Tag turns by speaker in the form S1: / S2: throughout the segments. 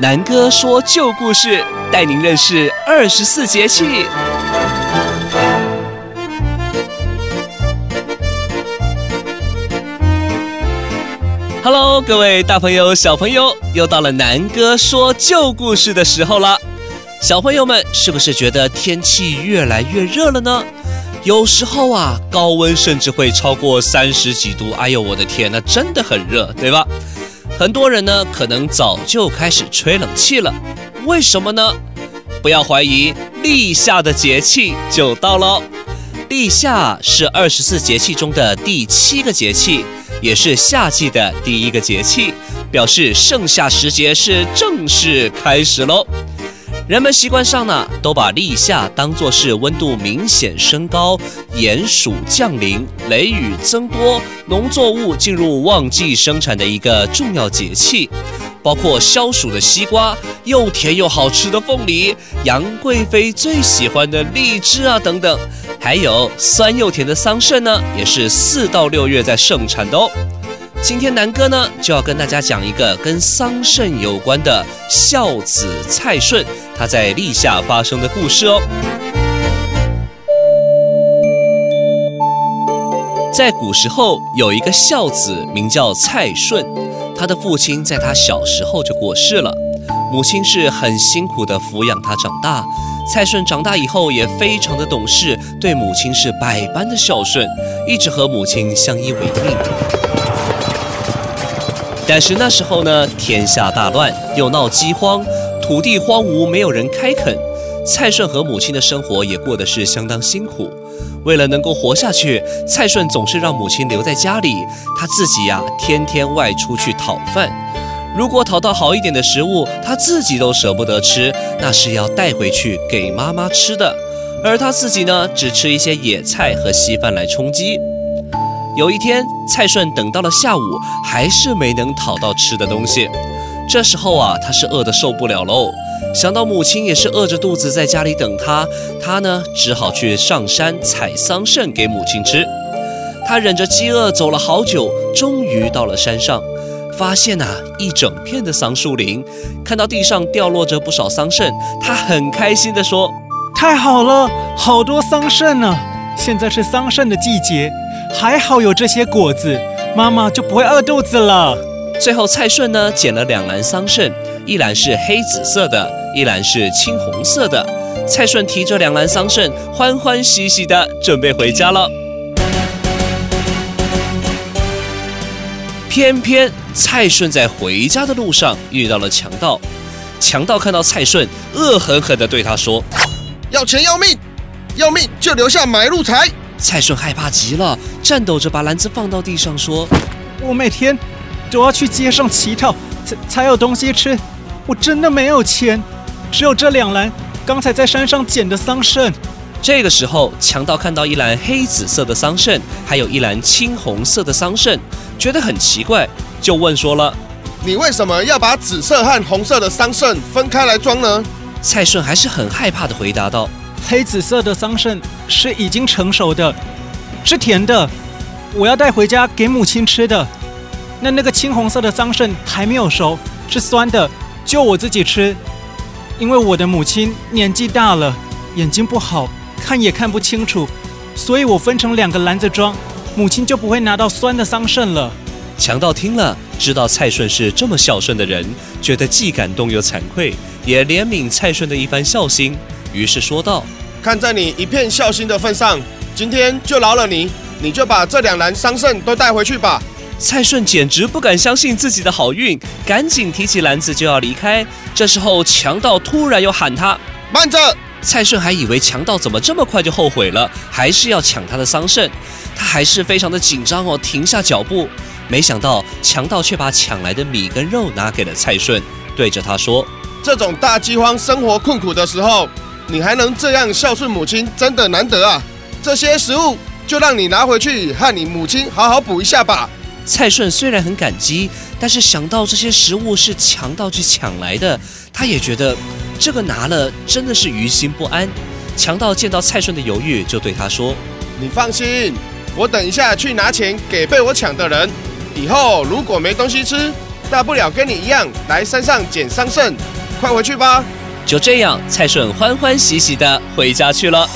S1: 南哥说旧故事，带您认识二十四节气。Hello，各位大朋友、小朋友，又到了南哥说旧故事的时候了。小朋友们，是不是觉得天气越来越热了呢？有时候啊，高温甚至会超过三十几度。哎呦，我的天，那真的很热，对吧？很多人呢，可能早就开始吹冷气了。为什么呢？不要怀疑，立夏的节气就到了。立夏是二十四节气中的第七个节气。也是夏季的第一个节气，表示盛夏时节是正式开始喽。人们习惯上呢，都把立夏当作是温度明显升高、炎暑降临、雷雨增多、农作物进入旺季生产的一个重要节气。包括消暑的西瓜、又甜又好吃的凤梨、杨贵妃最喜欢的荔枝啊等等。还有酸又甜的桑葚呢，也是四到六月在盛产的哦。今天南哥呢就要跟大家讲一个跟桑葚有关的孝子蔡顺他在立夏发生的故事哦。在古时候有一个孝子名叫蔡顺，他的父亲在他小时候就过世了，母亲是很辛苦的抚养他长大。蔡顺长大以后也非常的懂事，对母亲是百般的孝顺，一直和母亲相依为命。但是那时候呢，天下大乱，又闹饥荒，土地荒芜，没有人开垦。蔡顺和母亲的生活也过得是相当辛苦。为了能够活下去，蔡顺总是让母亲留在家里，他自己呀，天天外出去讨饭。如果讨到好一点的食物，他自己都舍不得吃，那是要带回去给妈妈吃的。而他自己呢，只吃一些野菜和稀饭来充饥。有一天，蔡顺等到了下午，还是没能讨到吃的东西。这时候啊，他是饿得受不了喽。想到母亲也是饿着肚子在家里等他，他呢，只好去上山采桑葚给母亲吃。他忍着饥饿走了好久，终于到了山上。发现呐、一整片的桑树林，看到地上掉落着不少桑葚，他很开心地说：“
S2: 太好了，好多桑葚呢！现在是桑葚的季节，还好有这些果子，妈妈就不会饿肚子了。”
S1: 最后，蔡顺呢捡了两篮桑葚，一篮是黑紫色的，一篮是青红色的。蔡顺提着两篮桑葚，欢欢喜喜的准备回家了。偏偏蔡顺在回家的路上遇到了强盗，强盗看到蔡顺，恶狠狠地对他说：“
S3: 要钱要命，要命就留下买路财。”
S1: 蔡顺害怕极了，颤抖着把篮子放到地上，说：“
S2: 我每天都要去街上乞讨，才才有东西吃，我真的没有钱，只有这两篮刚才在山上捡的桑葚。”
S1: 这个时候，强盗看到一篮黑紫色的桑葚，还有一篮青红色的桑葚，觉得很奇怪，就问说了：“
S3: 你为什么要把紫色和红色的桑葚分开来装呢？”
S1: 蔡顺还是很害怕的回答道：“
S2: 黑紫色的桑葚是已经成熟的，是甜的，我要带回家给母亲吃的。那那个青红色的桑葚还没有熟，是酸的，就我自己吃，因为我的母亲年纪大了，眼睛不好。”看也看不清楚，所以我分成两个篮子装，母亲就不会拿到酸的桑葚了。
S1: 强盗听了，知道蔡顺是这么孝顺的人，觉得既感动又惭愧，也怜悯蔡顺的一番孝心，于是说道：“
S3: 看在你一片孝心的份上，今天就饶了你，你就把这两篮桑葚都带回去吧。”
S1: 蔡顺简直不敢相信自己的好运，赶紧提起篮子就要离开。这时候，强盗突然又喊他：“
S3: 慢着！”
S1: 蔡顺还以为强盗怎么这么快就后悔了，还是要抢他的桑葚，他还是非常的紧张哦，停下脚步。没想到强盗却把抢来的米跟肉拿给了蔡顺，对着他说：“
S3: 这种大饥荒、生活困苦的时候，你还能这样孝顺母亲，真的难得啊！这些食物就让你拿回去和你母亲好好补一下吧。”
S1: 蔡顺虽然很感激，但是想到这些食物是强盗去抢来的，他也觉得。这个拿了真的是于心不安。强盗见到蔡顺的犹豫，就对他说：“
S3: 你放心，我等一下去拿钱给被我抢的人。以后如果没东西吃，大不了跟你一样来山上捡桑葚。快回去吧。
S1: 就这样，蔡顺欢欢喜喜地回家去了。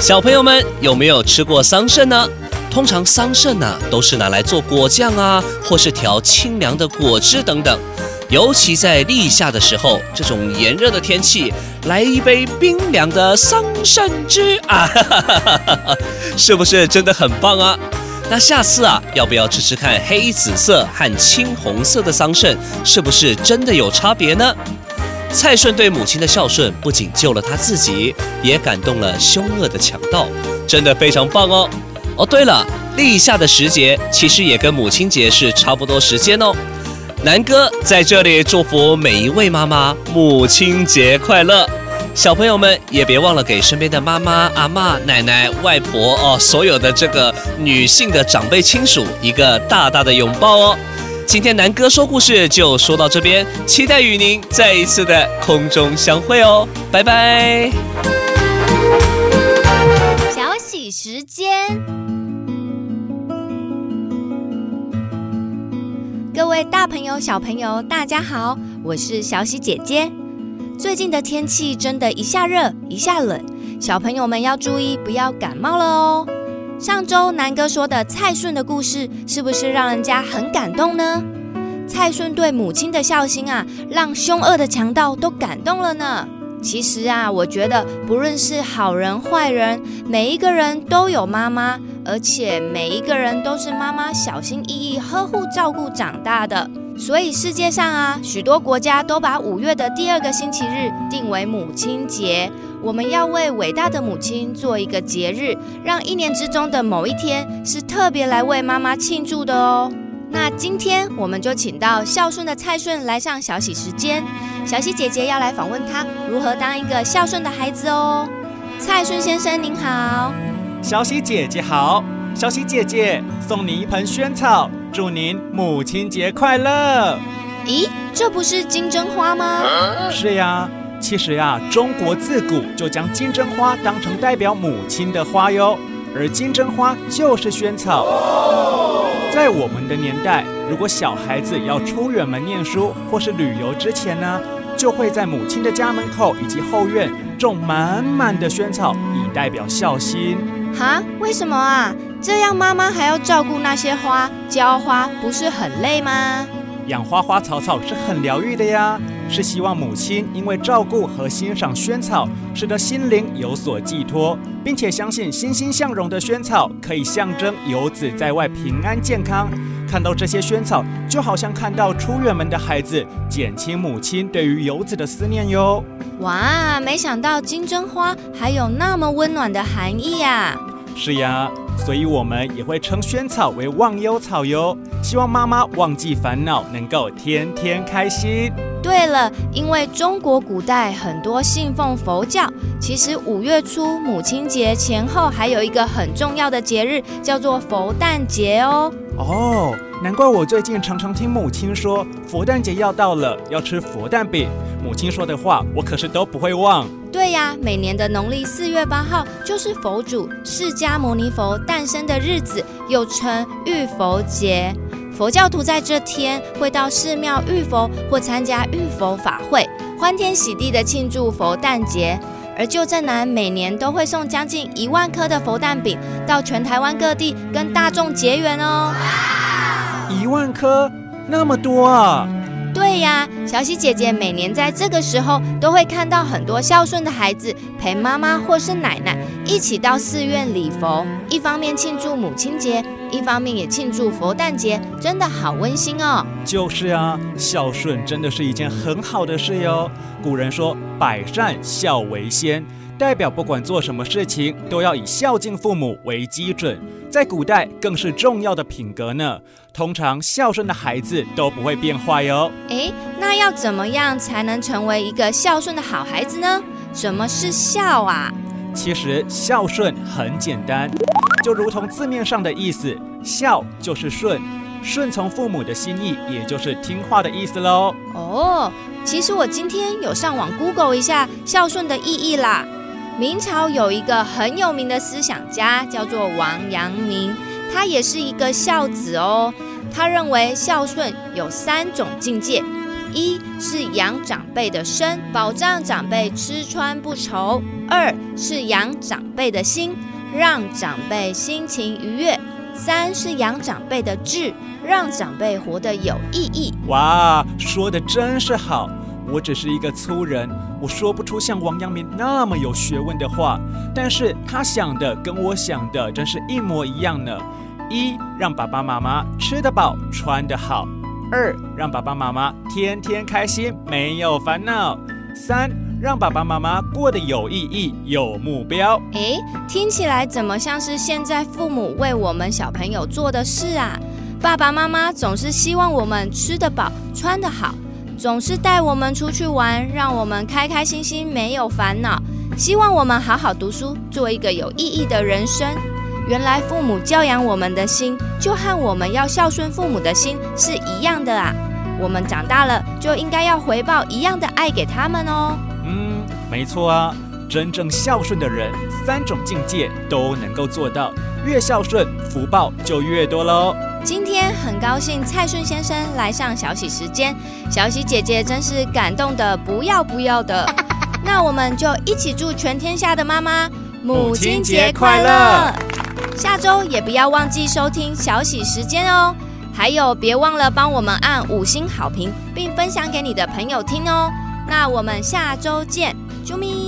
S1: 小朋友们有没有吃过桑葚呢？通常桑葚呢、都是拿来做果酱啊，或是调清凉的果汁等等。尤其在立夏的时候，这种炎热的天气，来一杯冰凉的桑葚汁啊，是不是真的很棒啊？那下次啊，要不要吃吃看黑紫色和青红色的桑葚，是不是真的有差别呢？蔡顺对母亲的孝顺，不仅救了他自己，也感动了凶恶的强盗，真的非常棒哦。哦，对了，立夏的时节其实也跟母亲节是差不多时间哦。南哥在这里祝福每一位妈妈母亲节快乐，小朋友们也别忘了给身边的妈妈、阿嬷、奶奶、外婆哦，所有的这个女性的长辈亲属一个大大的拥抱哦。今天南哥说故事就说到这边，期待与您再一次的空中相会哦，拜拜。
S4: 小喜时间。各位大朋友、小朋友，大家好，我是小喜姐姐。最近的天气真的一下热一下冷，小朋友们要注意，不要感冒了哦。上周南哥说的蔡顺的故事，是不是让人家很感动呢？蔡顺对母亲的孝心啊，让凶恶的强盗都感动了呢。其实啊，我觉得不论是好人坏人，每一个人都有妈妈，而且每一个人都是妈妈小心翼翼呵护照顾长大的。所以世界上啊，许多国家都把五月的第二个星期日定为母亲节。我们要为伟大的母亲做一个节日，让一年之中的某一天是特别来为妈妈庆祝的哦。那今天我们就请到孝顺的蔡顺来上小喜时间。小喜姐姐要来访问他如何当一个孝顺的孩子哦。蔡顺先生您好，
S2: 小喜姐姐好，小喜姐姐送你一盆萱草，祝您母亲节快乐。
S4: 咦，这不是金针花吗？
S2: 是呀，其实呀，中国自古就将金针花当成代表母亲的花哟，而金针花就是萱草。在我们的年代，如果小孩子要出远门念书或是旅游之前呢，就会在母亲的家门口以及后院种满满的萱草，以代表孝心。
S4: 哈？为什么啊？这样妈妈还要照顾那些花，浇花，不是很累吗？
S2: 养花花草草是很疗愈的呀，是希望母亲因为照顾和欣赏萱草，使得心灵有所寄托，并且相信欣欣向荣的萱草可以象征游子在外平安健康。看到这些萱草，就好像看到出远门的孩子，减轻母亲对于游子的思念哟。
S4: 哇，没想到金针花还有那么温暖的含义呀！
S2: 是呀，所以我们也会称萱草为忘忧草哟。希望妈妈忘记烦恼，能够天天开心。
S4: 对了，因为中国古代很多信奉佛教，其实五月初母亲节前后还有一个很重要的节日，叫做佛诞节哦。
S2: 哦，难怪我最近常常听母亲说佛诞节要到了，要吃佛诞饼。母亲说的话，我可是都不会忘。
S4: 对呀，每年的农历四月八号就是佛祖释迦牟尼佛诞生的日子，又称浴佛节。佛教徒在这天会到寺庙浴佛或参加浴佛法会，欢天喜地的庆祝佛诞节。而旧镇男每年都会送将近一万颗的佛诞饼到全台湾各地跟大众结缘哦。
S2: 一万颗，那么多啊！
S4: 对呀，小喜姐姐每年在这个时候都会看到很多孝顺的孩子陪妈妈或是奶奶一起到寺院礼佛，一方面庆祝母亲节，一方面也庆祝佛诞节，真的好温馨哦。
S2: 就是呀，孝顺真的是一件很好的事哟。古人说“百善孝为先”。代表不管做什么事情，都要以孝敬父母为基准，在古代更是重要的品格呢。通常孝顺的孩子都不会变坏哟。
S4: 诶，那要怎么样才能成为一个孝顺的好孩子呢？什么是孝啊？
S2: 其实孝顺很简单，就如同字面上的意思，孝就是顺，顺从父母的心意，也就是听话的意思喽。
S4: 哦，其实我今天有上网 Google 一下孝顺的意义啦。明朝有一个很有名的思想家，叫做王阳明，他也是一个孝子哦。他认为孝顺有三种境界：一是养长辈的身，保障长辈吃穿不愁；二是养长辈的心，让长辈心情愉悦；三是养长辈的志，让长辈活得有意义。
S2: 哇，说的真是好！我只是一个粗人，我说不出像王阳明那么有学问的话，但是他想的跟我想的真是一模一样呢。一，让爸爸妈妈吃得饱，穿得好；二，让爸爸妈妈天天开心，没有烦恼；三，让爸爸妈妈过得有意义，有目标。
S4: 诶，听起来怎么像是现在父母为我们小朋友做的事啊？爸爸妈妈总是希望我们吃得饱，穿得好。总是带我们出去玩，让我们开开心心，没有烦恼。希望我们好好读书，做一个有意义的人生。原来父母教养我们的心，就和我们要孝顺父母的心是一样的啊！我们长大了就应该要回报一样的爱给他们哦。
S2: 嗯，没错啊，真正孝顺的人，三种境界都能够做到，越孝顺，福报就越多喽。
S4: 今天很高兴蔡顺先生来上小喜时间，小喜姐姐真是感动的不要不要的。那我们就一起祝全天下的妈妈母亲节快乐！下周也不要忘记收听小喜时间哦，还有别忘了帮我们按五星好评，并分享给你的朋友听哦。那我们下周见，啾咪。